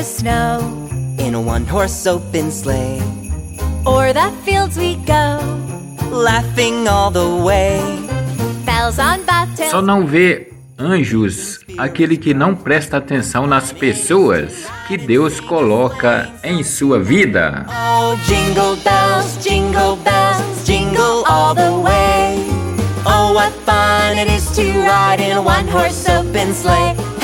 the snow in a one horse open sleigh, o'er the fields we go, laughing all the way. Bells on bobtails. Só não vê anjos aquele que não presta atenção nas pessoas que Deus coloca em sua vida. Oh, jingle bells, jingle bells, jingle all the way. Oh, what fun it is to ride in a one horse open sleigh.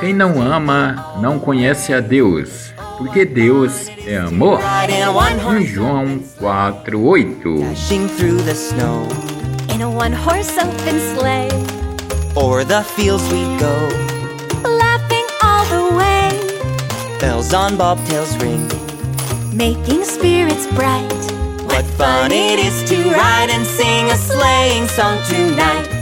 Quem não ama não conhece a Deus, porque Deus é amor. Ride in a one Em horse João 4:8. dashing through the snow. In a one horse open sleigh, O'er the fields we go. laughing all the way, Bells on bobtails ring. making spirits bright. What fun it is to ride and sing a sleighing song tonight.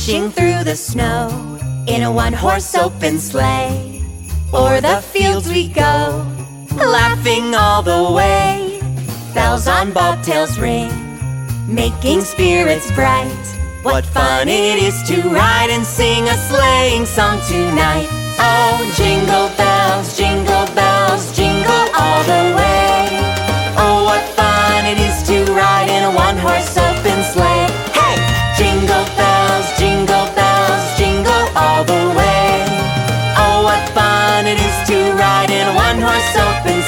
Dashing through the snow in a one horse open sleigh. O'er the fields we go, laughing all the way. Bells on bobtails ring, making spirits bright. What fun it is to ride and sing a sleighing song tonight. Oh, jingle bells, soap and